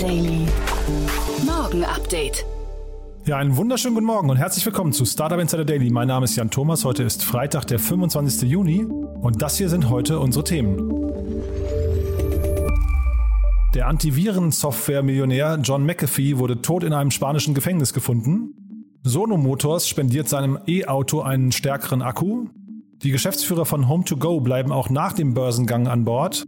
Daily. Morgen Update. Ja, einen wunderschönen guten Morgen und herzlich willkommen zu Startup Insider Daily. Mein Name ist Jan Thomas. Heute ist Freitag, der 25. Juni und das hier sind heute unsere Themen. Der Antiviren-Software-Millionär John McAfee wurde tot in einem spanischen Gefängnis gefunden. Sono Motors spendiert seinem E-Auto einen stärkeren Akku. Die Geschäftsführer von Home2Go bleiben auch nach dem Börsengang an Bord.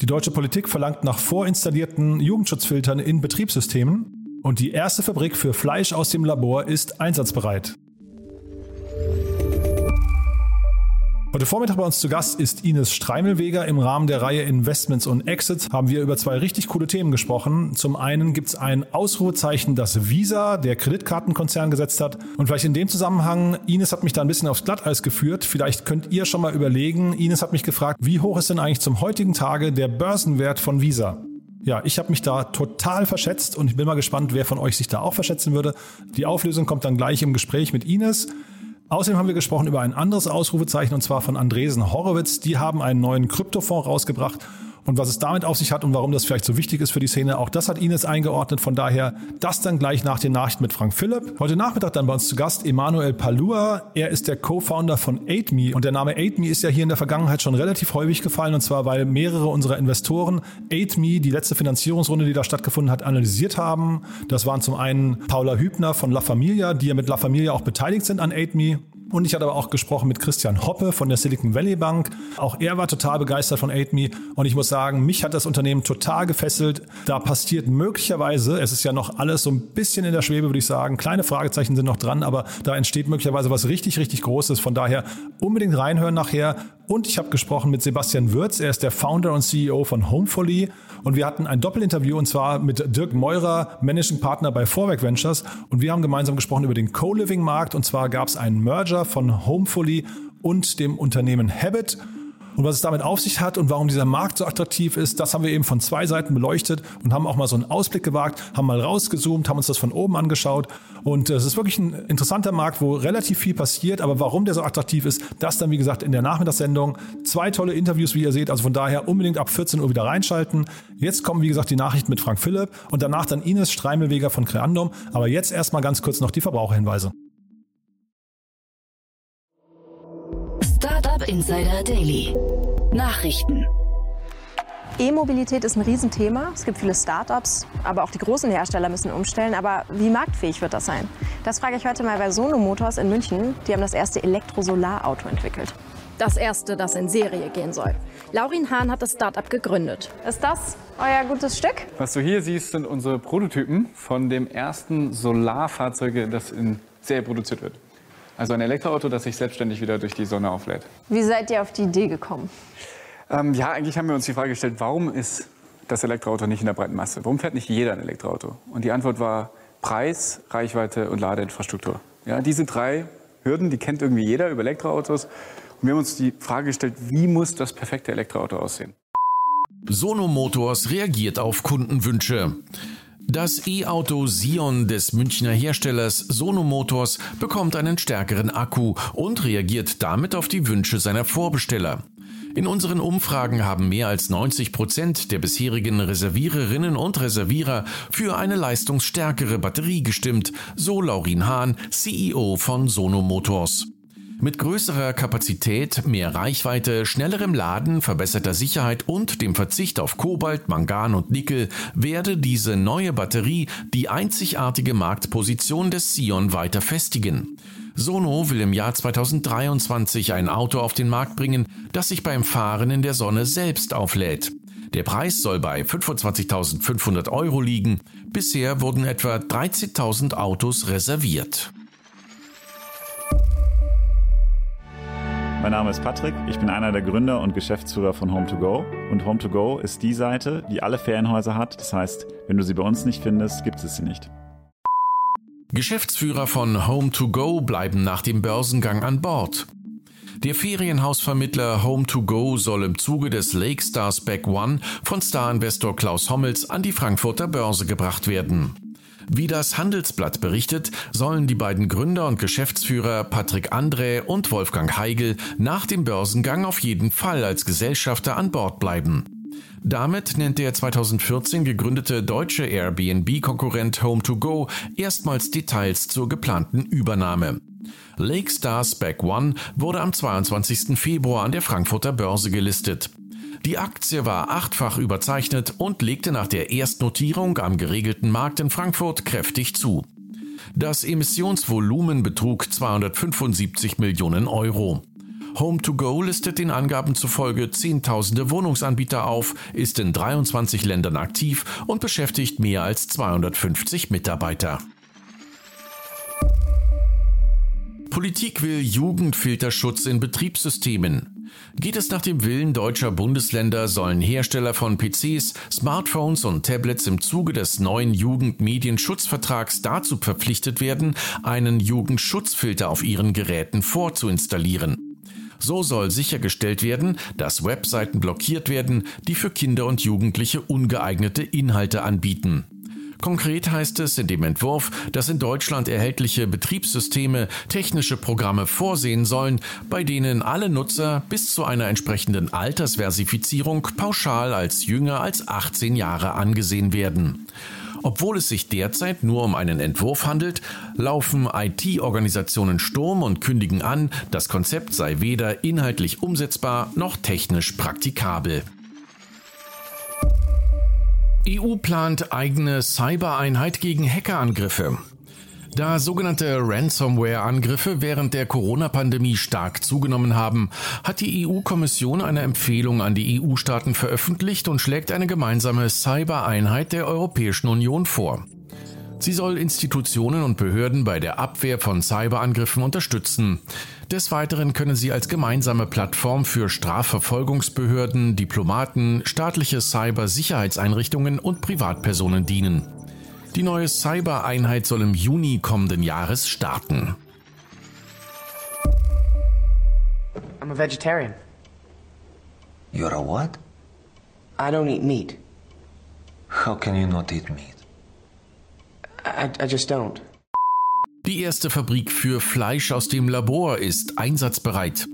Die deutsche Politik verlangt nach vorinstallierten Jugendschutzfiltern in Betriebssystemen. Und die erste Fabrik für Fleisch aus dem Labor ist einsatzbereit. Heute Vormittag bei uns zu Gast ist Ines Streimelweger. Im Rahmen der Reihe Investments und Exits haben wir über zwei richtig coole Themen gesprochen. Zum einen gibt es ein Ausrufezeichen, das Visa, der Kreditkartenkonzern, gesetzt hat. Und vielleicht in dem Zusammenhang, Ines hat mich da ein bisschen aufs Glatteis geführt. Vielleicht könnt ihr schon mal überlegen. Ines hat mich gefragt, wie hoch ist denn eigentlich zum heutigen Tage der Börsenwert von Visa? Ja, ich habe mich da total verschätzt und ich bin mal gespannt, wer von euch sich da auch verschätzen würde. Die Auflösung kommt dann gleich im Gespräch mit Ines. Außerdem haben wir gesprochen über ein anderes Ausrufezeichen und zwar von Andresen Horowitz. Die haben einen neuen Kryptofonds rausgebracht und was es damit auf sich hat und warum das vielleicht so wichtig ist für die Szene, auch das hat Ines eingeordnet. Von daher das dann gleich nach den Nachrichten mit Frank Philipp. Heute Nachmittag dann bei uns zu Gast Emanuel Palua. Er ist der Co-Founder von AidMe und der Name AidMe ist ja hier in der Vergangenheit schon relativ häufig gefallen und zwar, weil mehrere unserer Investoren AidMe, die letzte Finanzierungsrunde, die da stattgefunden hat, analysiert haben. Das waren zum einen Paula Hübner von La Familia, die ja mit La Familia auch beteiligt sind an AidMe und ich hatte aber auch gesprochen mit Christian Hoppe von der Silicon Valley Bank. Auch er war total begeistert von AidMe. Und ich muss sagen, mich hat das Unternehmen total gefesselt. Da passiert möglicherweise, es ist ja noch alles so ein bisschen in der Schwebe, würde ich sagen. Kleine Fragezeichen sind noch dran, aber da entsteht möglicherweise was richtig, richtig Großes. Von daher unbedingt reinhören nachher. Und ich habe gesprochen mit Sebastian Würz. Er ist der Founder und CEO von Homefully. Und wir hatten ein Doppelinterview und zwar mit Dirk Meurer, Managing Partner bei Vorwerk Ventures. Und wir haben gemeinsam gesprochen über den Co-Living-Markt. Und zwar gab es einen Merger von Homefully und dem Unternehmen Habit. Und was es damit auf sich hat und warum dieser Markt so attraktiv ist, das haben wir eben von zwei Seiten beleuchtet und haben auch mal so einen Ausblick gewagt, haben mal rausgezoomt, haben uns das von oben angeschaut. Und äh, es ist wirklich ein interessanter Markt, wo relativ viel passiert. Aber warum der so attraktiv ist, das dann, wie gesagt, in der Nachmittagssendung. Zwei tolle Interviews, wie ihr seht. Also von daher unbedingt ab 14 Uhr wieder reinschalten. Jetzt kommen, wie gesagt, die Nachrichten mit Frank Philipp und danach dann Ines Streimelweger von Creandum. Aber jetzt erstmal ganz kurz noch die Verbraucherhinweise. Insider Daily. Nachrichten. E-Mobilität ist ein Riesenthema. Es gibt viele Startups, aber auch die großen Hersteller müssen umstellen. Aber wie marktfähig wird das sein? Das frage ich heute mal bei Sono Motors in München. Die haben das erste Elektro-Solar-Auto entwickelt. Das erste, das in Serie gehen soll. Laurin Hahn hat das Startup gegründet. Ist das euer gutes Stück? Was du hier siehst, sind unsere Prototypen von dem ersten Solarfahrzeug, das in Serie produziert wird. Also ein Elektroauto, das sich selbstständig wieder durch die Sonne auflädt. Wie seid ihr auf die Idee gekommen? Ähm, ja, eigentlich haben wir uns die Frage gestellt, warum ist das Elektroauto nicht in der breiten Masse? Warum fährt nicht jeder ein Elektroauto? Und die Antwort war Preis, Reichweite und Ladeinfrastruktur. Ja, diese drei Hürden, die kennt irgendwie jeder über Elektroautos. Und wir haben uns die Frage gestellt, wie muss das perfekte Elektroauto aussehen? Sono Motors reagiert auf Kundenwünsche. Das E-Auto Sion des Münchner Herstellers Sono Motors bekommt einen stärkeren Akku und reagiert damit auf die Wünsche seiner Vorbesteller. In unseren Umfragen haben mehr als 90 Prozent der bisherigen Reserviererinnen und Reservierer für eine leistungsstärkere Batterie gestimmt, so Laurin Hahn, CEO von Sono Motors. Mit größerer Kapazität, mehr Reichweite, schnellerem Laden, verbesserter Sicherheit und dem Verzicht auf Kobalt, Mangan und Nickel werde diese neue Batterie die einzigartige Marktposition des Sion weiter festigen. Sono will im Jahr 2023 ein Auto auf den Markt bringen, das sich beim Fahren in der Sonne selbst auflädt. Der Preis soll bei 25.500 Euro liegen. Bisher wurden etwa 13.000 Autos reserviert. Mein Name ist Patrick, ich bin einer der Gründer und Geschäftsführer von Home2Go. Und Home2Go ist die Seite, die alle Ferienhäuser hat. Das heißt, wenn du sie bei uns nicht findest, gibt es sie nicht. Geschäftsführer von Home2Go bleiben nach dem Börsengang an Bord. Der Ferienhausvermittler Home2Go soll im Zuge des Lake Stars Back One von Star-Investor Klaus Hommels an die Frankfurter Börse gebracht werden. Wie das Handelsblatt berichtet, sollen die beiden Gründer und Geschäftsführer Patrick André und Wolfgang Heigel nach dem Börsengang auf jeden Fall als Gesellschafter an Bord bleiben. Damit nennt der 2014 gegründete deutsche Airbnb-Konkurrent Home2Go erstmals Details zur geplanten Übernahme. Lake Star Spec One wurde am 22. Februar an der Frankfurter Börse gelistet. Die Aktie war achtfach überzeichnet und legte nach der Erstnotierung am geregelten Markt in Frankfurt kräftig zu. Das Emissionsvolumen betrug 275 Millionen Euro. Home2Go listet den Angaben zufolge Zehntausende Wohnungsanbieter auf, ist in 23 Ländern aktiv und beschäftigt mehr als 250 Mitarbeiter. Politik will Jugendfilterschutz in Betriebssystemen. Geht es nach dem Willen deutscher Bundesländer, sollen Hersteller von PCs, Smartphones und Tablets im Zuge des neuen Jugendmedienschutzvertrags dazu verpflichtet werden, einen Jugendschutzfilter auf ihren Geräten vorzuinstallieren. So soll sichergestellt werden, dass Webseiten blockiert werden, die für Kinder und Jugendliche ungeeignete Inhalte anbieten. Konkret heißt es in dem Entwurf, dass in Deutschland erhältliche Betriebssysteme technische Programme vorsehen sollen, bei denen alle Nutzer bis zu einer entsprechenden Altersversifizierung pauschal als jünger als 18 Jahre angesehen werden. Obwohl es sich derzeit nur um einen Entwurf handelt, laufen IT-Organisationen Sturm und kündigen an, das Konzept sei weder inhaltlich umsetzbar noch technisch praktikabel. EU plant eigene Cybereinheit gegen Hackerangriffe. Da sogenannte Ransomware-Angriffe während der Corona-Pandemie stark zugenommen haben, hat die EU-Kommission eine Empfehlung an die EU-Staaten veröffentlicht und schlägt eine gemeinsame Cybereinheit der Europäischen Union vor. Sie soll Institutionen und Behörden bei der Abwehr von Cyberangriffen unterstützen. Des Weiteren können sie als gemeinsame Plattform für Strafverfolgungsbehörden, Diplomaten, staatliche Cybersicherheitseinrichtungen und Privatpersonen dienen. Die neue Cyber-Einheit soll im Juni kommenden Jahres starten. I'm a vegetarian. You're a what? I don't eat meat. How can you not eat meat? I, I just don't. Die erste Fabrik für Fleisch aus dem Labor ist einsatzbereit.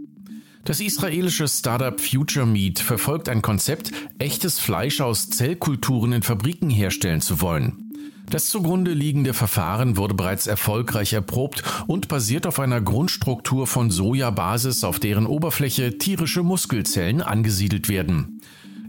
Das israelische Startup Future Meat verfolgt ein Konzept, echtes Fleisch aus Zellkulturen in Fabriken herstellen zu wollen. Das zugrunde liegende Verfahren wurde bereits erfolgreich erprobt und basiert auf einer Grundstruktur von Sojabasis, auf deren Oberfläche tierische Muskelzellen angesiedelt werden.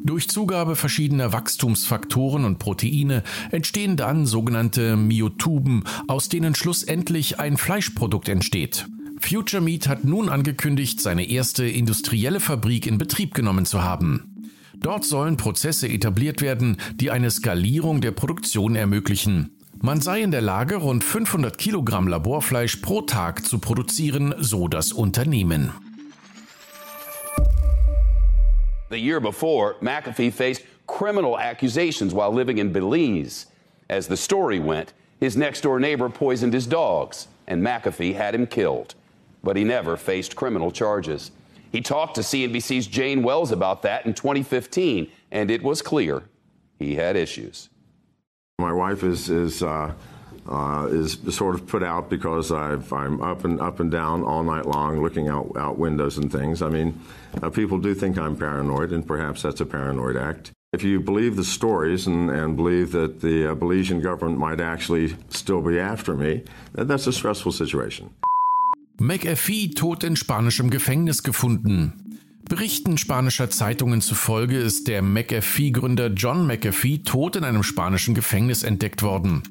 Durch Zugabe verschiedener Wachstumsfaktoren und Proteine entstehen dann sogenannte Myotuben, aus denen schlussendlich ein Fleischprodukt entsteht. Future Meat hat nun angekündigt, seine erste industrielle Fabrik in Betrieb genommen zu haben. Dort sollen Prozesse etabliert werden, die eine Skalierung der Produktion ermöglichen. Man sei in der Lage, rund 500 Kilogramm Laborfleisch pro Tag zu produzieren, so das Unternehmen. The year before, McAfee faced criminal accusations while living in Belize. As the story went, his next door neighbor poisoned his dogs, and McAfee had him killed. But he never faced criminal charges. He talked to CNBC's Jane Wells about that in 2015, and it was clear he had issues. My wife is is uh, uh, is sort of put out because i am up and up and down all night long, looking out out windows and things. I mean, uh, people do think I'm paranoid, and perhaps that's a paranoid act. If you believe the stories and, and believe that the uh, Belizean government might actually still be after me, that's a stressful situation. McAfee tot in spanischem Gefängnis gefunden. Berichten spanischer Zeitungen zufolge ist der McAfee-Gründer John McAfee tot in einem spanischen Gefängnis entdeckt worden.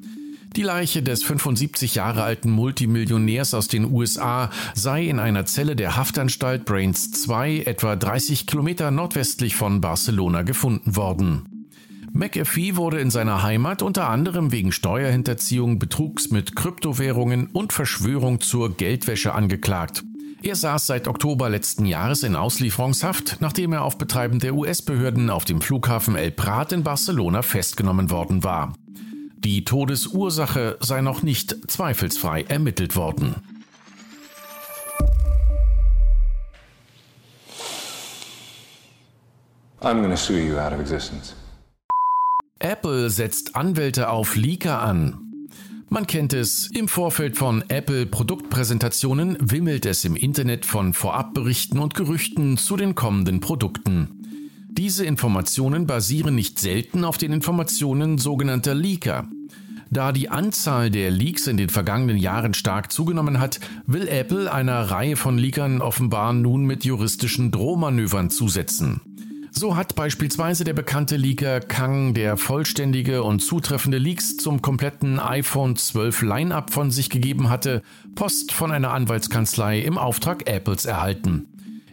Die Leiche des 75 Jahre alten Multimillionärs aus den USA sei in einer Zelle der Haftanstalt Brains 2 etwa 30 Kilometer nordwestlich von Barcelona gefunden worden. McAfee wurde in seiner Heimat unter anderem wegen Steuerhinterziehung, Betrugs mit Kryptowährungen und Verschwörung zur Geldwäsche angeklagt. Er saß seit Oktober letzten Jahres in Auslieferungshaft, nachdem er auf Betreiben der US-Behörden auf dem Flughafen El Prat in Barcelona festgenommen worden war. Die Todesursache sei noch nicht zweifelsfrei ermittelt worden. Apple setzt Anwälte auf Leaker an. Man kennt es, im Vorfeld von Apple Produktpräsentationen wimmelt es im Internet von Vorabberichten und Gerüchten zu den kommenden Produkten. Diese Informationen basieren nicht selten auf den Informationen sogenannter Leaker. Da die Anzahl der Leaks in den vergangenen Jahren stark zugenommen hat, will Apple einer Reihe von Leakern offenbar nun mit juristischen Drohmanövern zusetzen. So hat beispielsweise der bekannte Leaker Kang, der vollständige und zutreffende Leaks zum kompletten iPhone 12 Line-up von sich gegeben hatte, Post von einer Anwaltskanzlei im Auftrag Apples erhalten.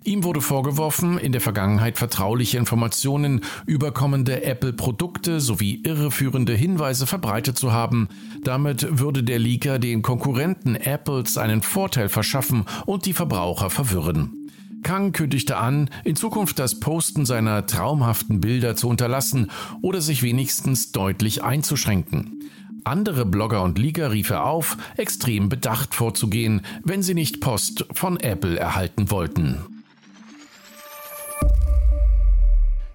Ihm wurde vorgeworfen, in der Vergangenheit vertrauliche Informationen über kommende Apple-Produkte sowie irreführende Hinweise verbreitet zu haben. Damit würde der Leaker den Konkurrenten Apples einen Vorteil verschaffen und die Verbraucher verwirren. Kang kündigte an, in Zukunft das Posten seiner traumhaften Bilder zu unterlassen oder sich wenigstens deutlich einzuschränken. Andere Blogger und Leaker rief er auf, extrem bedacht vorzugehen, wenn sie nicht Post von Apple erhalten wollten.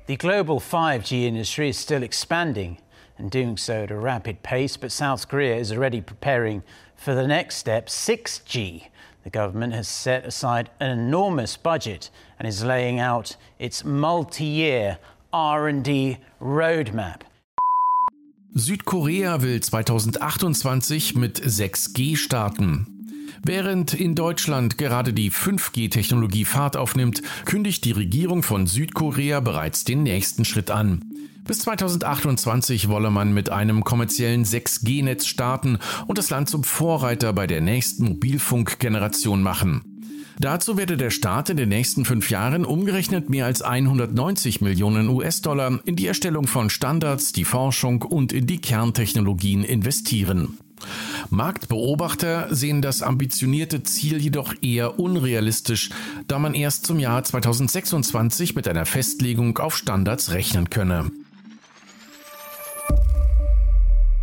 The global 5G industry is still expanding and doing so at a rapid pace, but South Korea is already preparing for the next step 6G. The government has set aside an enormous budget and is laying out its multi-year R&D roadmap. Südkorea will 2028 mit 6G starten. Während in Deutschland gerade die 5G-Technologie Fahrt aufnimmt, kündigt die Regierung von Südkorea bereits den nächsten Schritt an. Bis 2028 wolle man mit einem kommerziellen 6G-Netz starten und das Land zum Vorreiter bei der nächsten Mobilfunkgeneration machen. Dazu werde der Staat in den nächsten fünf Jahren umgerechnet mehr als 190 Millionen US-Dollar in die Erstellung von Standards, die Forschung und in die Kerntechnologien investieren. Marktbeobachter sehen das ambitionierte Ziel jedoch eher unrealistisch, da man erst zum Jahr 2026 mit einer Festlegung auf Standards rechnen könne.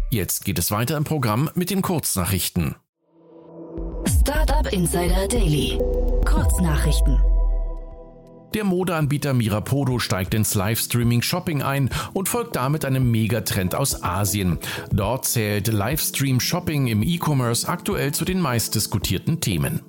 Jetzt geht es weiter im Programm mit den Kurznachrichten. Startup Insider Daily. Kurznachrichten. Der Modeanbieter Mirapodo steigt ins Livestreaming-Shopping ein und folgt damit einem Megatrend aus Asien. Dort zählt Livestream-Shopping im E-Commerce aktuell zu den meistdiskutierten Themen.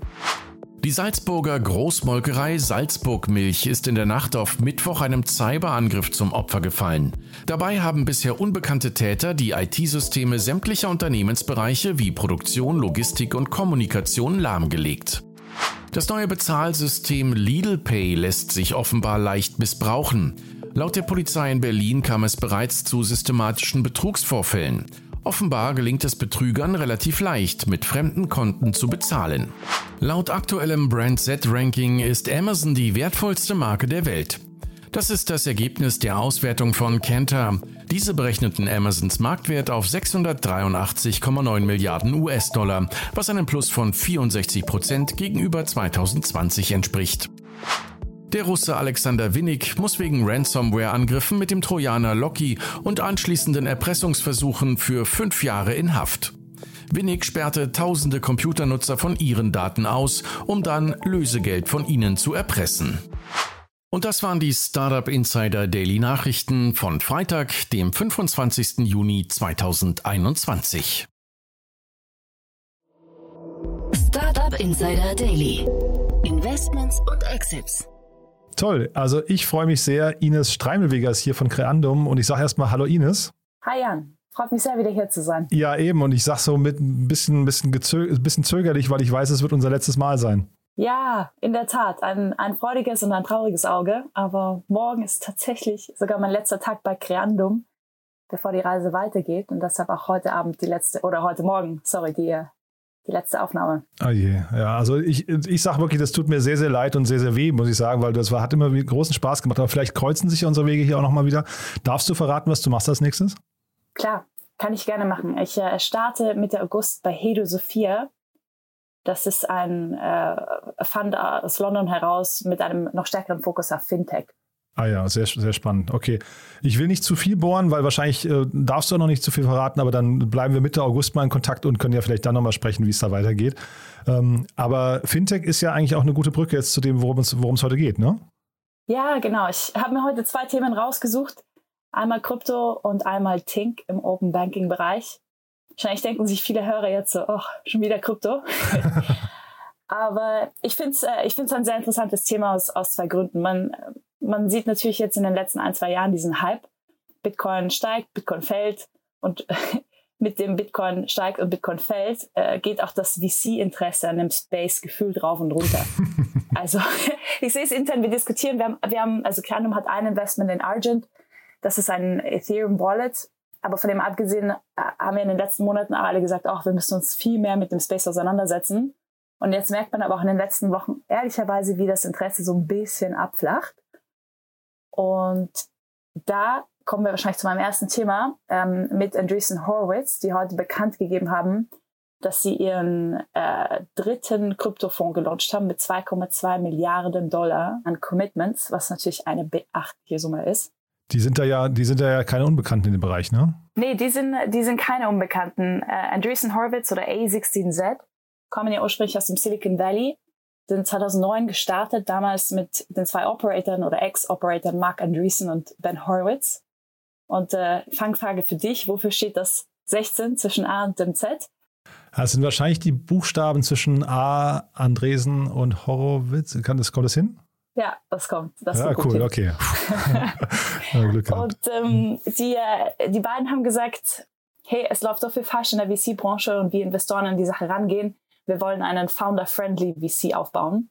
Die Salzburger Großmolkerei Salzburg Milch ist in der Nacht auf Mittwoch einem Cyberangriff zum Opfer gefallen. Dabei haben bisher unbekannte Täter die IT-Systeme sämtlicher Unternehmensbereiche wie Produktion, Logistik und Kommunikation lahmgelegt. Das neue Bezahlsystem Lidl Pay lässt sich offenbar leicht missbrauchen. Laut der Polizei in Berlin kam es bereits zu systematischen Betrugsvorfällen. Offenbar gelingt es Betrügern relativ leicht, mit fremden Konten zu bezahlen. Laut aktuellem Brand Z-Ranking ist Amazon die wertvollste Marke der Welt. Das ist das Ergebnis der Auswertung von Kantar. Diese berechneten Amazons Marktwert auf 683,9 Milliarden US-Dollar, was einem Plus von 64 Prozent gegenüber 2020 entspricht. Der Russe Alexander Winnig muss wegen Ransomware-Angriffen mit dem Trojaner Loki und anschließenden Erpressungsversuchen für fünf Jahre in Haft. Winnig sperrte tausende Computernutzer von ihren Daten aus, um dann Lösegeld von ihnen zu erpressen. Und das waren die Startup Insider Daily Nachrichten von Freitag, dem 25. Juni 2021. Startup Insider Daily. Investments und Exits. Toll, also ich freue mich sehr. Ines Streimelweger ist hier von Creandum und ich sage erstmal Hallo Ines. Hi Jan. Freut mich sehr, wieder hier zu sein. Ja, eben. Und ich sage so mit ein bisschen, bisschen, bisschen zögerlich, weil ich weiß, es wird unser letztes Mal sein. Ja, in der Tat. Ein, ein freudiges und ein trauriges Auge. Aber morgen ist tatsächlich sogar mein letzter Tag bei Creandum, bevor die Reise weitergeht. Und deshalb auch heute Abend die letzte, oder heute Morgen, sorry, die, die letzte Aufnahme. Oh je, ja, also ich, ich sage wirklich, das tut mir sehr, sehr leid und sehr, sehr weh, muss ich sagen, weil das war, hat immer großen Spaß gemacht. Aber vielleicht kreuzen sich unsere Wege hier auch nochmal wieder. Darfst du verraten, was du machst als nächstes? Klar, kann ich gerne machen. Ich äh, starte Mitte August bei Hedo Sophia das ist ein äh, Fund aus London heraus mit einem noch stärkeren Fokus auf Fintech. Ah ja, sehr, sehr spannend. Okay. Ich will nicht zu viel bohren, weil wahrscheinlich äh, darfst du auch noch nicht zu viel verraten, aber dann bleiben wir Mitte August mal in Kontakt und können ja vielleicht dann nochmal sprechen, wie es da weitergeht. Ähm, aber Fintech ist ja eigentlich auch eine gute Brücke jetzt zu dem, worum es, worum es heute geht, ne? Ja, genau. Ich habe mir heute zwei Themen rausgesucht. Einmal Krypto und einmal Tink im Open Banking Bereich. Wahrscheinlich denken sich viele Hörer jetzt so, ach, schon wieder Krypto. Aber ich finde es äh, ich ein sehr interessantes Thema aus, aus zwei Gründen. Man, man sieht natürlich jetzt in den letzten ein, zwei Jahren diesen Hype. Bitcoin steigt, Bitcoin fällt und mit dem Bitcoin steigt und Bitcoin fällt, äh, geht auch das VC-Interesse an dem Space gefühlt rauf und runter. also ich sehe es intern, wir diskutieren, wir haben, wir haben also Kernum hat ein Investment in Argent, das ist ein Ethereum Wallet, aber von dem abgesehen äh, haben wir in den letzten Monaten alle gesagt, ach, wir müssen uns viel mehr mit dem Space auseinandersetzen. Und jetzt merkt man aber auch in den letzten Wochen ehrlicherweise, wie das Interesse so ein bisschen abflacht. Und da kommen wir wahrscheinlich zu meinem ersten Thema ähm, mit Andreessen Horowitz, die heute bekannt gegeben haben, dass sie ihren äh, dritten Kryptofonds gelauncht haben mit 2,2 Milliarden Dollar an Commitments, was natürlich eine beachtliche Summe ist. Die sind da ja, die sind da ja keine Unbekannten in dem Bereich, ne? Nee, die sind, die sind keine Unbekannten. Äh, Andreessen Horowitz oder A16Z kommen ja ursprünglich aus dem Silicon Valley sind 2009 gestartet, damals mit den zwei Operatoren oder Ex-Operatoren Mark Andreessen und Ben Horowitz. Und äh, Fangfrage für dich, wofür steht das 16 zwischen A und dem Z? Das sind wahrscheinlich die Buchstaben zwischen A, Andresen und Horowitz. Kann das, kommt das hin? Ja, das kommt. Das ja, cool, hin. okay. ja, Glück und ähm, die, äh, die beiden haben gesagt, hey, es läuft so viel falsch in der VC-Branche und wie Investoren an die Sache rangehen wir wollen einen Founder-Friendly VC aufbauen.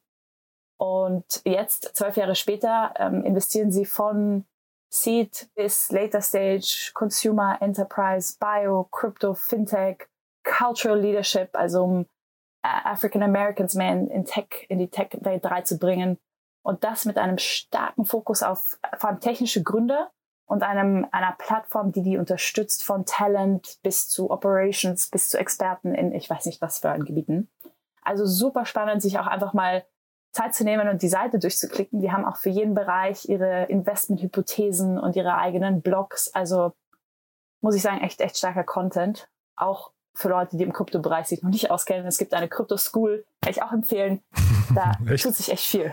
Und jetzt, zwölf Jahre später, ähm, investieren sie von Seed bis Later Stage, Consumer, Enterprise, Bio, Crypto, Fintech, Cultural Leadership, also um äh, African Americans mehr in, in Tech, in die Tech-Welt 3 zu bringen. Und das mit einem starken Fokus auf vor allem technische Gründe und einem, einer Plattform, die die unterstützt von Talent bis zu Operations, bis zu Experten in ich weiß nicht was für ein Gebieten. Also super spannend, sich auch einfach mal Zeit zu nehmen und die Seite durchzuklicken. Die haben auch für jeden Bereich ihre Investmenthypothesen und ihre eigenen Blogs. Also muss ich sagen, echt, echt starker Content. Auch für Leute, die im Kryptobereich sich noch nicht auskennen. Es gibt eine Crypto School, kann ich auch empfehlen. Da tut sich echt viel.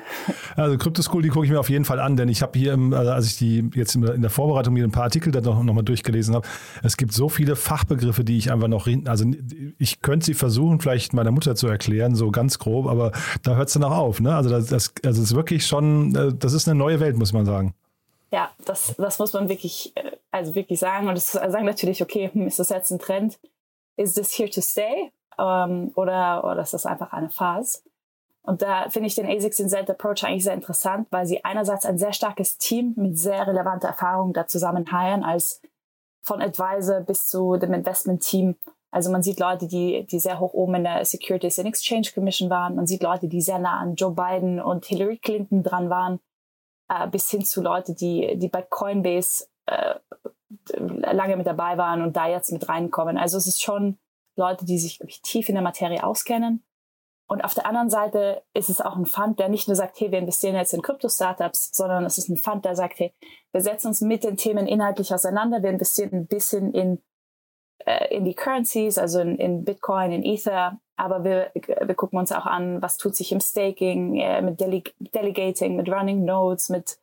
Also Crypto School, die gucke ich mir auf jeden Fall an, denn ich habe hier, im, also als ich die jetzt in der Vorbereitung mir ein paar Artikel dann noch, noch mal durchgelesen habe, es gibt so viele Fachbegriffe, die ich einfach noch, also ich könnte sie versuchen, vielleicht meiner Mutter zu erklären, so ganz grob, aber da hört es dann auch auf. Ne? Also das, das also ist wirklich schon, äh, das ist eine neue Welt, muss man sagen. Ja, das, das muss man wirklich, äh, also wirklich sagen. Und das sagen natürlich, okay, hm, ist das jetzt ein Trend? Is this here to stay? Ähm, oder, oder ist das einfach eine Phase? Und da finde ich den ASICS Insert Approach eigentlich sehr interessant, weil sie einerseits ein sehr starkes Team mit sehr relevanter Erfahrung da zusammen heiren, als von Advisor bis zu dem Investment-Team. Also man sieht Leute, die, die sehr hoch oben in der Securities and Exchange Commission waren. Man sieht Leute, die sehr nah an Joe Biden und Hillary Clinton dran waren, äh, bis hin zu Leute, die, die bei Coinbase äh, lange mit dabei waren und da jetzt mit reinkommen. Also es ist schon Leute, die sich ich, tief in der Materie auskennen. Und auf der anderen Seite ist es auch ein Fund, der nicht nur sagt, hey, wir investieren jetzt in Krypto-Startups, sondern es ist ein Fund, der sagt, hey, wir setzen uns mit den Themen inhaltlich auseinander, wir investieren ein bisschen in, äh, in die Currencies, also in, in Bitcoin, in Ether, aber wir, wir gucken uns auch an, was tut sich im Staking, äh, mit Dele Delegating, mit Running Nodes, mit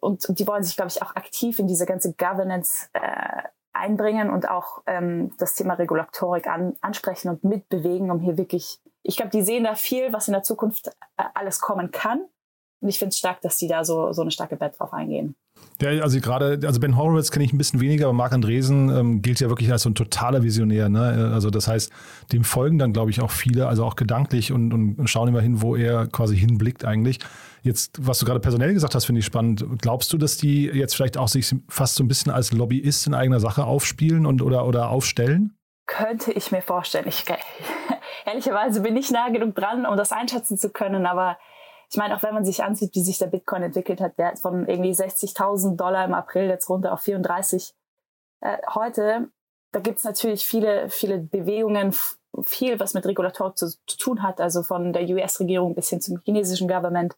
und, und die wollen sich, glaube ich, auch aktiv in diese ganze Governance äh, einbringen und auch ähm, das Thema Regulatorik an, ansprechen und mitbewegen, um hier wirklich, ich glaube, die sehen da viel, was in der Zukunft äh, alles kommen kann. Und ich finde es stark, dass die da so, so eine starke Bett drauf eingehen. Ja, also gerade, also Ben Horowitz kenne ich ein bisschen weniger, aber Marc Andresen ähm, gilt ja wirklich als so ein totaler Visionär. Ne? Also das heißt, dem folgen dann, glaube ich, auch viele, also auch gedanklich und, und schauen immer hin, wo er quasi hinblickt eigentlich. Jetzt, was du gerade personell gesagt hast, finde ich spannend. Glaubst du, dass die jetzt vielleicht auch sich fast so ein bisschen als Lobbyist in eigener Sache aufspielen und oder, oder aufstellen? Könnte ich mir vorstellen. Ich, ehrlicherweise bin ich nah genug dran, um das einschätzen zu können, aber ich meine, auch wenn man sich ansieht, wie sich der Bitcoin entwickelt hat, der von irgendwie 60.000 Dollar im April jetzt runter auf 34. Äh, heute, da gibt es natürlich viele, viele Bewegungen, viel, was mit Regulatorik zu, zu tun hat, also von der US-Regierung bis hin zum chinesischen Government.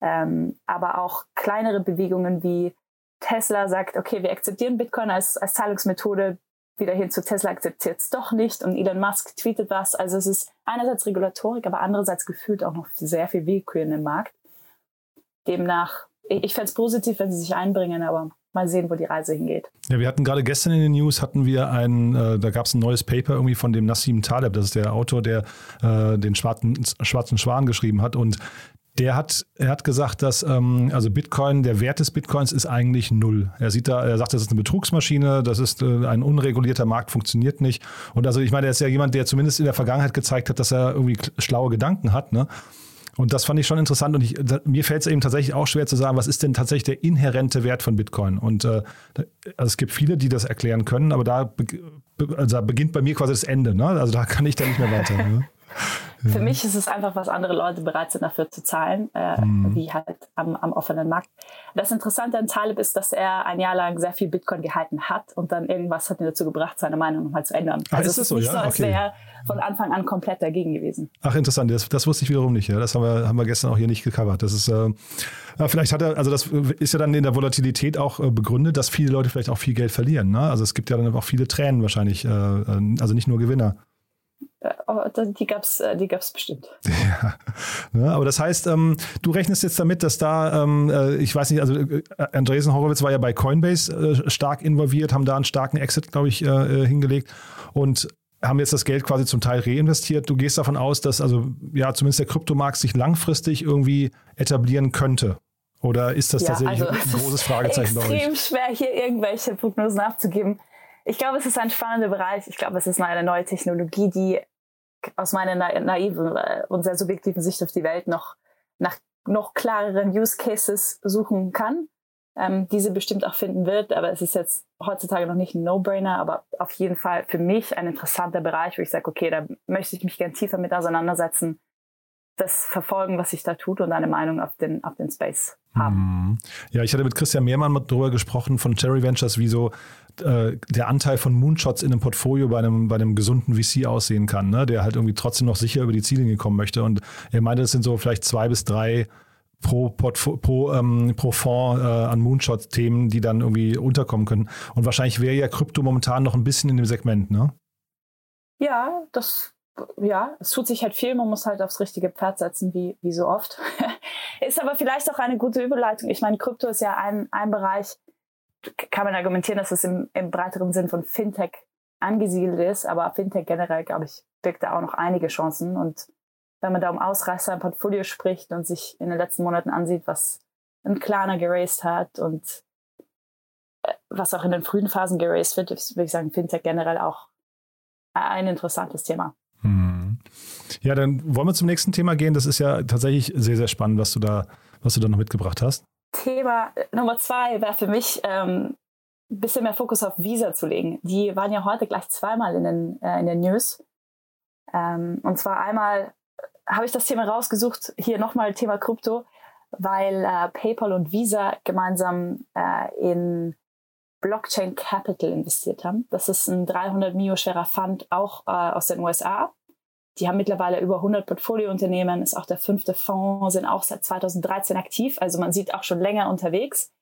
Ähm, aber auch kleinere Bewegungen wie Tesla sagt, okay, wir akzeptieren Bitcoin als, als Zahlungsmethode, wieder hin zu Tesla akzeptiert es doch nicht und Elon Musk tweetet was. Also es ist einerseits Regulatorik, aber andererseits gefühlt auch noch sehr viel Willkür in dem Markt. Demnach, ich, ich fände es positiv, wenn sie sich einbringen, aber mal sehen, wo die Reise hingeht. Ja, wir hatten gerade gestern in den News hatten wir ein, äh, da gab es ein neues Paper irgendwie von dem Nassim Taleb, das ist der Autor, der äh, den schwarzen, schwarzen Schwan geschrieben hat und der hat, er hat gesagt, dass ähm, also Bitcoin, der Wert des Bitcoins ist eigentlich null. Er sieht da, er sagt, das ist eine Betrugsmaschine, das ist äh, ein unregulierter Markt, funktioniert nicht. Und also ich meine, er ist ja jemand, der zumindest in der Vergangenheit gezeigt hat, dass er irgendwie schlaue Gedanken hat. Ne? Und das fand ich schon interessant und ich, da, mir fällt es eben tatsächlich auch schwer zu sagen, was ist denn tatsächlich der inhärente Wert von Bitcoin? Und äh, also es gibt viele, die das erklären können, aber da, also da beginnt bei mir quasi das Ende. Ne? Also da kann ich dann nicht mehr weiter. Ne? Für ja. mich ist es einfach, was andere Leute bereit sind dafür zu zahlen, äh, mhm. wie halt am, am, offenen Markt. Das Interessante an Taleb ist, dass er ein Jahr lang sehr viel Bitcoin gehalten hat und dann irgendwas hat ihn dazu gebracht, seine Meinung nochmal zu ändern. Ach, also ist es ist nicht ja? so, als okay. wäre er von Anfang an komplett dagegen gewesen. Ach, interessant. Das, das wusste ich wiederum nicht. Ja? Das haben wir, haben wir gestern auch hier nicht gecovert. Das ist, äh, vielleicht hat er, also das ist ja dann in der Volatilität auch äh, begründet, dass viele Leute vielleicht auch viel Geld verlieren. Ne? Also es gibt ja dann auch viele Tränen wahrscheinlich, äh, äh also nicht nur Gewinner. Äh, oh, die gab es äh, die gab's bestimmt. Ja. ja. aber das heißt, ähm, du rechnest jetzt damit, dass da, ähm, äh, ich weiß nicht, also äh, Andresen Horowitz war ja bei Coinbase äh, stark involviert, haben da einen starken Exit, glaube ich, äh, hingelegt und haben jetzt das Geld quasi zum Teil reinvestiert. Du gehst davon aus, dass also ja zumindest der Kryptomarkt sich langfristig irgendwie etablieren könnte. Oder ist das ja, tatsächlich also ein großes Fragezeichen bei euch? Es ist extrem schwer, hier irgendwelche Prognosen abzugeben. Ich glaube, es ist ein spannender Bereich. Ich glaube, es ist eine neue Technologie, die aus meiner naiven äh, und sehr subjektiven Sicht auf die Welt noch nach noch klareren Use Cases suchen kann, ähm, diese bestimmt auch finden wird. Aber es ist jetzt heutzutage noch nicht ein No-Brainer, aber auf jeden Fall für mich ein interessanter Bereich, wo ich sage, okay, da möchte ich mich gern tiefer mit auseinandersetzen, das verfolgen, was sich da tut und eine Meinung auf den, auf den Space haben. Mhm. Ja, ich hatte mit Christian Mehrmann darüber gesprochen von Cherry Ventures, wie so äh, der Anteil von Moonshots in einem Portfolio bei einem, bei einem gesunden VC aussehen kann, ne? der halt irgendwie trotzdem noch sicher über die Ziellinie kommen möchte. Und er meinte, das sind so vielleicht zwei bis drei pro, pro, ähm, pro Fonds äh, an Moonshot-Themen, die dann irgendwie unterkommen können. Und wahrscheinlich wäre ja Krypto momentan noch ein bisschen in dem Segment, ne? Ja, das, ja, es tut sich halt viel, man muss halt aufs richtige Pferd setzen, wie, wie so oft. ist aber vielleicht auch eine gute Überleitung. Ich meine, Krypto ist ja ein, ein Bereich, kann man argumentieren, dass es im, im breiteren Sinn von Fintech angesiedelt ist, aber Fintech generell, glaube ich, birgt da auch noch einige Chancen. Und wenn man da um Ausreißer im Portfolio spricht und sich in den letzten Monaten ansieht, was ein Kleiner geraced hat und äh, was auch in den frühen Phasen geraced wird, würde ich sagen, Fintech generell auch ein interessantes Thema. Hm. Ja, dann wollen wir zum nächsten Thema gehen. Das ist ja tatsächlich sehr, sehr spannend, was du da, was du da noch mitgebracht hast. Thema Nummer zwei wäre für mich, ähm, ein bisschen mehr Fokus auf Visa zu legen. Die waren ja heute gleich zweimal in den, äh, in den News. Ähm, und zwar einmal habe ich das Thema rausgesucht, hier nochmal Thema Krypto, weil äh, PayPal und Visa gemeinsam äh, in Blockchain Capital investiert haben. Das ist ein 300 Mio schwerer Fund, auch äh, aus den USA. Die haben mittlerweile über 100 Portfoliounternehmen, ist auch der fünfte Fonds, sind auch seit 2013 aktiv. Also man sieht auch schon länger unterwegs.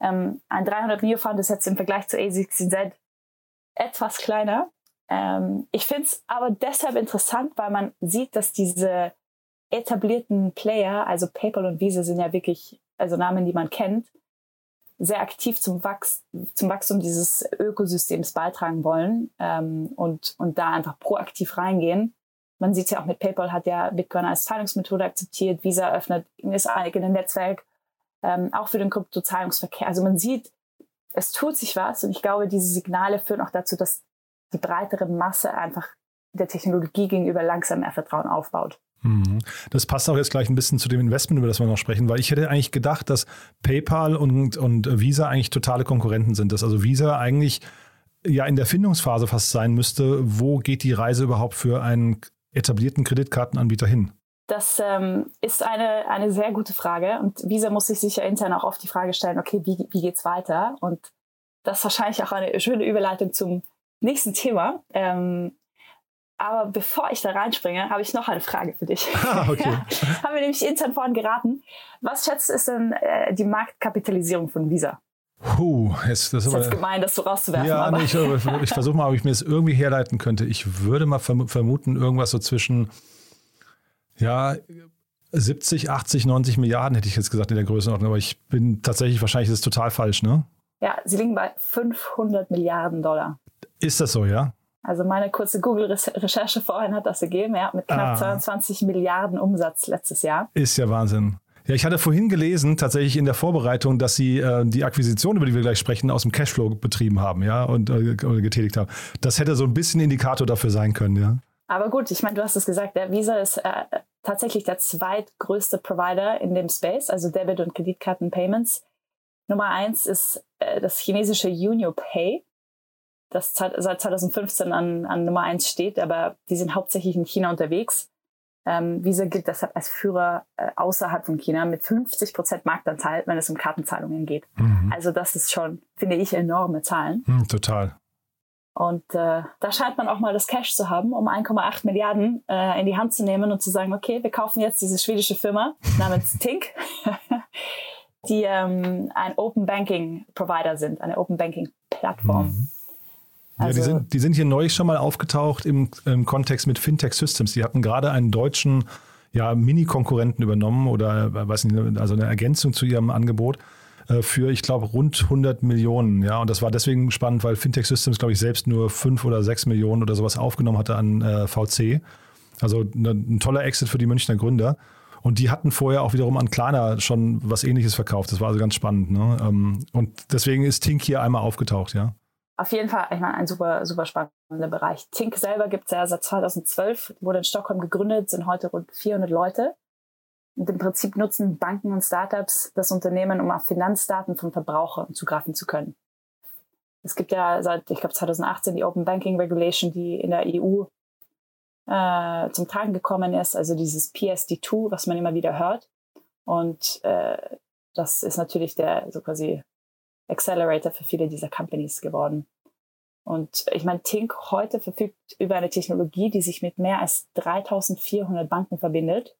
Ähm, ein 300 Mio Fund ist jetzt im Vergleich zu A16Z etwas kleiner. Ähm, ich finde es aber deshalb interessant, weil man sieht, dass diese etablierten Player, also PayPal und Visa sind ja wirklich also Namen, die man kennt, sehr aktiv zum, Wachs zum Wachstum dieses Ökosystems beitragen wollen ähm, und, und da einfach proaktiv reingehen. Man sieht es ja auch mit PayPal, hat ja Bitcoin als Zahlungsmethode akzeptiert, Visa öffnet das eigene Netzwerk, ähm, auch für den Kryptozahlungsverkehr. Also man sieht, es tut sich was und ich glaube, diese Signale führen auch dazu, dass die breitere Masse einfach der Technologie gegenüber langsam mehr Vertrauen aufbaut. Mhm. Das passt auch jetzt gleich ein bisschen zu dem Investment, über das wir noch sprechen, weil ich hätte eigentlich gedacht, dass PayPal und, und Visa eigentlich totale Konkurrenten sind. Dass also Visa eigentlich ja in der Findungsphase fast sein müsste, wo geht die Reise überhaupt für einen etablierten Kreditkartenanbieter hin? Das ähm, ist eine, eine sehr gute Frage und Visa muss sich sicher intern auch oft die Frage stellen, okay, wie, wie es weiter? Und das ist wahrscheinlich auch eine schöne Überleitung zum nächsten Thema. Ähm, aber bevor ich da reinspringe, habe ich noch eine Frage für dich. Ah, okay. ja, haben wir nämlich intern vorhin geraten. Was schätzt ist denn äh, die Marktkapitalisierung von Visa? Puh, jetzt, das ist, ist jetzt gemein, das so rauszuwerfen. Ja, nee, ich, ich versuche mal, ob ich mir das irgendwie herleiten könnte. Ich würde mal vermuten, irgendwas so zwischen ja, 70, 80, 90 Milliarden hätte ich jetzt gesagt in der Größenordnung, aber ich bin tatsächlich, wahrscheinlich ist es total falsch, ne? Ja, sie liegen bei 500 Milliarden Dollar. Ist das so, ja? Also meine kurze Google-Recherche vorhin hat das gegeben, ja, mit knapp ah. 22 Milliarden Umsatz letztes Jahr. Ist ja Wahnsinn. Ja, ich hatte vorhin gelesen, tatsächlich in der Vorbereitung, dass Sie äh, die Akquisition, über die wir gleich sprechen, aus dem Cashflow betrieben haben, ja, und äh, getätigt haben. Das hätte so ein bisschen Indikator dafür sein können, ja. Aber gut, ich meine, du hast es gesagt, der Visa ist äh, tatsächlich der zweitgrößte Provider in dem Space, also Debit- und Kreditkarten-Payments. Nummer eins ist äh, das chinesische UnioPay, das seit 2015 an, an Nummer eins steht, aber die sind hauptsächlich in China unterwegs. Ähm, Visa gilt deshalb als Führer äh, außerhalb von China mit 50 Prozent Marktanteil, wenn es um Kartenzahlungen geht. Mhm. Also das ist schon, finde ich, enorme Zahlen. Mhm, total. Und äh, da scheint man auch mal das Cash zu haben, um 1,8 Milliarden äh, in die Hand zu nehmen und zu sagen, okay, wir kaufen jetzt diese schwedische Firma namens Tink, die ähm, ein Open Banking Provider sind, eine Open Banking Plattform. Mhm. Also, ja, die sind, die sind hier neu schon mal aufgetaucht im, im Kontext mit Fintech Systems. Die hatten gerade einen deutschen ja, Mini-Konkurrenten übernommen oder äh, weiß nicht, also eine Ergänzung zu ihrem Angebot äh, für, ich glaube, rund 100 Millionen. Ja, und das war deswegen spannend, weil Fintech Systems, glaube ich, selbst nur 5 oder 6 Millionen oder sowas aufgenommen hatte an äh, VC. Also eine, ein toller Exit für die Münchner Gründer. Und die hatten vorher auch wiederum an Klarna schon was ähnliches verkauft. Das war also ganz spannend. Ne? Ähm, und deswegen ist Tink hier einmal aufgetaucht, ja. Auf jeden Fall, ich meine, ein super, super spannender Bereich. Tink selber gibt es ja seit 2012, wurde in Stockholm gegründet, sind heute rund 400 Leute. Und im Prinzip nutzen Banken und Startups das Unternehmen, um auf Finanzdaten von Verbrauchern zugreifen zu können. Es gibt ja seit, ich glaube, 2018 die Open Banking Regulation, die in der EU äh, zum Tragen gekommen ist, also dieses PSD2, was man immer wieder hört. Und äh, das ist natürlich der so quasi Accelerator für viele dieser Companies geworden. Und ich meine, Tink heute verfügt über eine Technologie, die sich mit mehr als 3400 Banken verbindet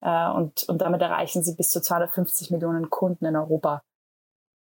äh, und, und damit erreichen sie bis zu 250 Millionen Kunden in Europa.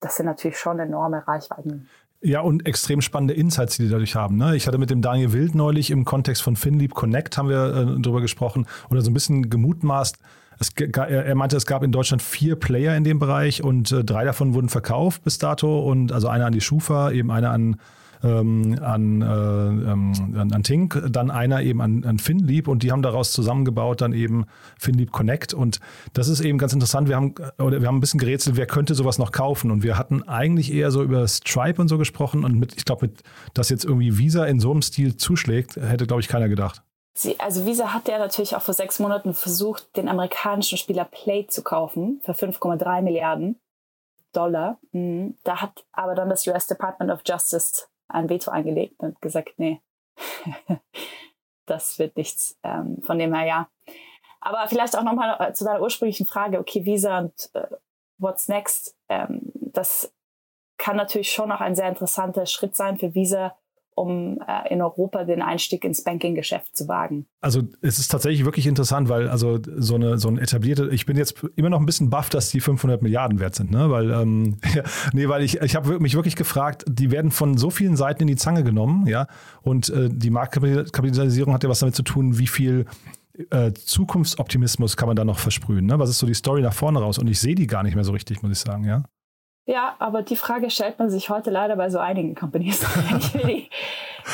Das sind natürlich schon enorme Reichweiten. Ja, und extrem spannende Insights, die die dadurch haben. Ne? Ich hatte mit dem Daniel Wild neulich im Kontext von FinLeap Connect haben wir äh, gesprochen oder so ein bisschen gemutmaßt. Es, er meinte, es gab in Deutschland vier Player in dem Bereich und äh, drei davon wurden verkauft bis dato und also einer an die Schufa, eben einer an ähm, an, äh, ähm, an, an, Tink, dann einer eben an, an FinLeap und die haben daraus zusammengebaut dann eben FinLeap Connect und das ist eben ganz interessant. Wir haben, oder wir haben ein bisschen gerätselt, wer könnte sowas noch kaufen und wir hatten eigentlich eher so über Stripe und so gesprochen und mit, ich glaube, dass jetzt irgendwie Visa in so einem Stil zuschlägt, hätte, glaube ich, keiner gedacht. Sie, also Visa hat ja natürlich auch vor sechs Monaten versucht, den amerikanischen Spieler Play zu kaufen für 5,3 Milliarden Dollar. Mhm. Da hat aber dann das US Department of Justice ein Veto eingelegt und gesagt, nee, das wird nichts. Ähm, von dem her ja. Aber vielleicht auch nochmal äh, zu deiner ursprünglichen Frage, okay, Visa und äh, what's next? Ähm, das kann natürlich schon auch ein sehr interessanter Schritt sein für Visa, um äh, in Europa den Einstieg ins Banking-Geschäft zu wagen. Also es ist tatsächlich wirklich interessant, weil also so eine so ein etablierte, ich bin jetzt immer noch ein bisschen baff, dass die 500 Milliarden wert sind, ne? Weil ähm, ja, nee, weil ich ich habe mich wirklich gefragt, die werden von so vielen Seiten in die Zange genommen, ja, und äh, die Marktkapitalisierung hat ja was damit zu tun, wie viel äh, Zukunftsoptimismus kann man da noch versprühen? Ne? Was ist so die Story nach vorne raus? Und ich sehe die gar nicht mehr so richtig, muss ich sagen, ja. Ja, aber die Frage stellt man sich heute leider bei so einigen Companies, die,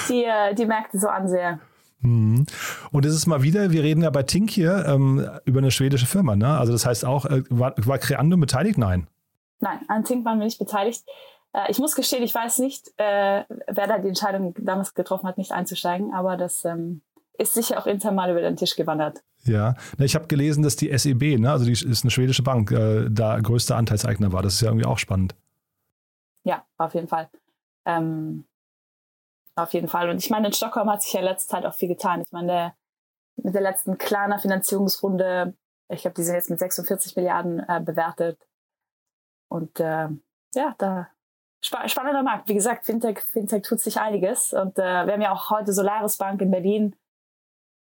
die, äh, die Märkte so ansehe. Mhm. Und es ist mal wieder, wir reden ja bei Tink hier ähm, über eine schwedische Firma, ne? Also das heißt auch, äh, war, war Creandum beteiligt? Nein. Nein, an Tink waren wir nicht beteiligt. Äh, ich muss gestehen, ich weiß nicht, äh, wer da die Entscheidung damals getroffen hat, nicht einzusteigen, aber das ähm, ist sicher auch intern mal über den Tisch gewandert. Ja, ich habe gelesen, dass die SEB, ne, also die ist eine schwedische Bank, äh, da größter Anteilseigner war. Das ist ja irgendwie auch spannend. Ja, auf jeden Fall. Ähm, auf jeden Fall. Und ich meine, in Stockholm hat sich ja in letzter Zeit auch viel getan. Ich meine, der, mit der letzten kleiner Finanzierungsrunde, ich glaube, die sind jetzt mit 46 Milliarden äh, bewertet. Und äh, ja, da spa spannender Markt. Wie gesagt, Fintech, Fintech tut sich einiges. Und äh, wir haben ja auch heute Solaris Bank in Berlin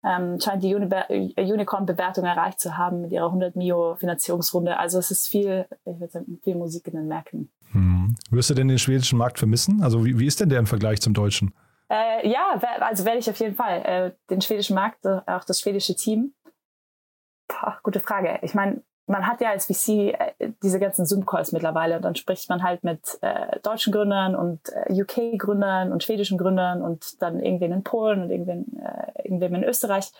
ähm, scheint die äh, Unicorn-Bewertung erreicht zu haben mit ihrer 100 Mio Finanzierungsrunde. Also es ist viel, ich würde sagen, viel Musik in den Märkten. Hm. Wirst du denn den schwedischen Markt vermissen? Also wie, wie ist denn der im Vergleich zum deutschen? Äh, ja, also werde ich auf jeden Fall. Äh, den schwedischen Markt, äh, auch das schwedische Team. Boah, gute Frage. Ich meine, man hat ja als VC äh, diese ganzen Zoom-Calls mittlerweile. Und dann spricht man halt mit äh, deutschen Gründern und äh, UK-Gründern und schwedischen Gründern und dann irgendwen in Polen und irgendwen, äh, irgendwem in Österreich.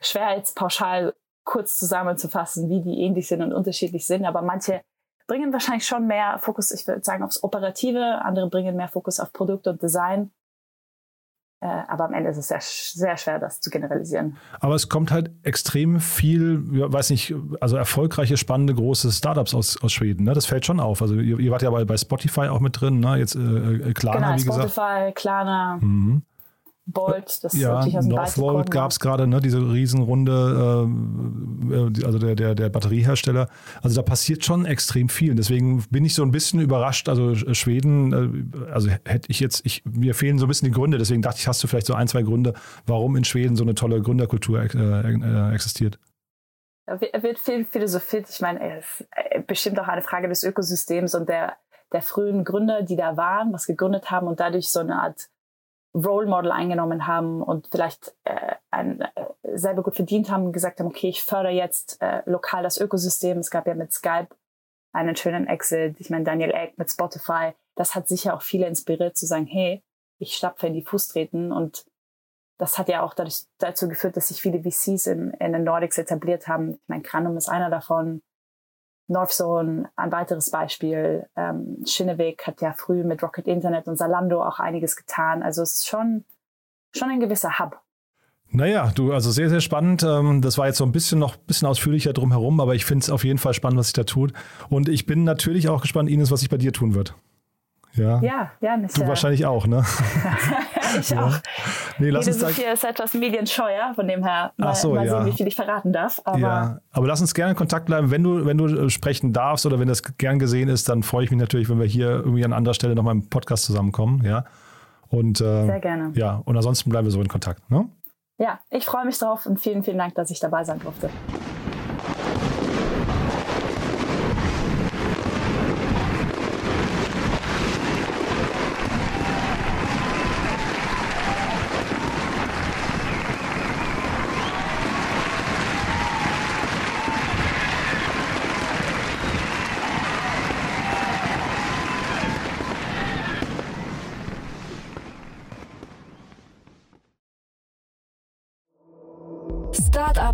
Schwer jetzt pauschal kurz zusammenzufassen, wie die ähnlich sind und unterschiedlich sind, aber manche bringen wahrscheinlich schon mehr Fokus, ich würde sagen, aufs Operative, andere bringen mehr Fokus auf Produkt und Design. Äh, aber am Ende ist es sehr, sehr schwer, das zu generalisieren. Aber es kommt halt extrem viel, ich weiß nicht, also erfolgreiche, spannende, große Startups aus, aus Schweden. Ne? Das fällt schon auf. Also ihr, ihr wart ja bei, bei Spotify auch mit drin, ne? jetzt äh, äh Klarna, genau, wie Spotify, gesagt. Spotify, Klarna. Mhm. Bolt, das ja, natürlich aus dem Northvolt gab es gerade, ne, diese Riesenrunde, äh, also der, der, der Batteriehersteller. Also da passiert schon extrem viel. Deswegen bin ich so ein bisschen überrascht. Also Schweden, äh, also hätte ich jetzt, ich, mir fehlen so ein bisschen die Gründe. Deswegen dachte ich, hast du vielleicht so ein, zwei Gründe, warum in Schweden so eine tolle Gründerkultur äh, äh, existiert. Da wird viel philosophiert. Ich meine, es ist äh, bestimmt auch eine Frage des Ökosystems und der, der frühen Gründer, die da waren, was gegründet haben und dadurch so eine Art Role Model eingenommen haben und vielleicht äh, ein, äh, selber gut verdient haben und gesagt haben, okay, ich fördere jetzt äh, lokal das Ökosystem. Es gab ja mit Skype einen schönen Exit. Ich meine, Daniel Egg mit Spotify. Das hat sicher auch viele inspiriert zu sagen, hey, ich stapfe in die Fußtreten und das hat ja auch dadurch, dazu geführt, dass sich viele VCs in, in den Nordics etabliert haben. Ich meine, Kranum ist einer davon. Northzone, ein weiteres Beispiel. Ähm, Schinneweg hat ja früh mit Rocket Internet und Salando auch einiges getan. Also es ist schon, schon ein gewisser Hub. Naja, du, also sehr, sehr spannend. Ähm, das war jetzt so ein bisschen noch ein bisschen ausführlicher drumherum, aber ich finde es auf jeden Fall spannend, was sich da tut. Und ich bin natürlich auch gespannt, Ines, was sich bei dir tun wird. Ja, ja, ja nicht, Du wahrscheinlich auch, ne? ich ja. auch. Nee, lass Jede uns hier ist etwas medienscheuer, von dem her mal, so, mal ja. sehen, wie viel ich verraten darf. Aber ja, aber lass uns gerne in Kontakt bleiben. Wenn du, wenn du äh, sprechen darfst oder wenn das gern gesehen ist, dann freue ich mich natürlich, wenn wir hier irgendwie an anderer Stelle nochmal im Podcast zusammenkommen. Ja. Und, äh, Sehr gerne. Ja, und ansonsten bleiben wir so in Kontakt. Ne? Ja, ich freue mich drauf und vielen, vielen Dank, dass ich dabei sein durfte.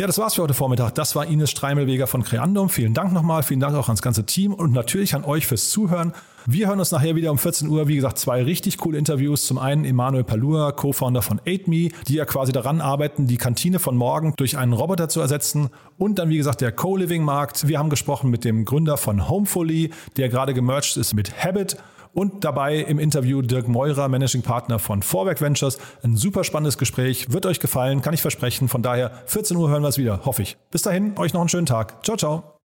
Ja, das war's für heute Vormittag. Das war Ines Streimelweger von Creandum. Vielen Dank nochmal. Vielen Dank auch ans ganze Team und natürlich an euch fürs Zuhören. Wir hören uns nachher wieder um 14 Uhr. Wie gesagt, zwei richtig coole Interviews. Zum einen Emanuel Palua, Co-Founder von 8Me, die ja quasi daran arbeiten, die Kantine von morgen durch einen Roboter zu ersetzen. Und dann, wie gesagt, der Co-Living-Markt. Wir haben gesprochen mit dem Gründer von Homefully, der gerade gemerged ist mit Habit. Und dabei im Interview Dirk Meurer, Managing Partner von Vorwerk Ventures. Ein super spannendes Gespräch. Wird euch gefallen, kann ich versprechen. Von daher, 14 Uhr hören wir es wieder, hoffe ich. Bis dahin, euch noch einen schönen Tag. Ciao, ciao.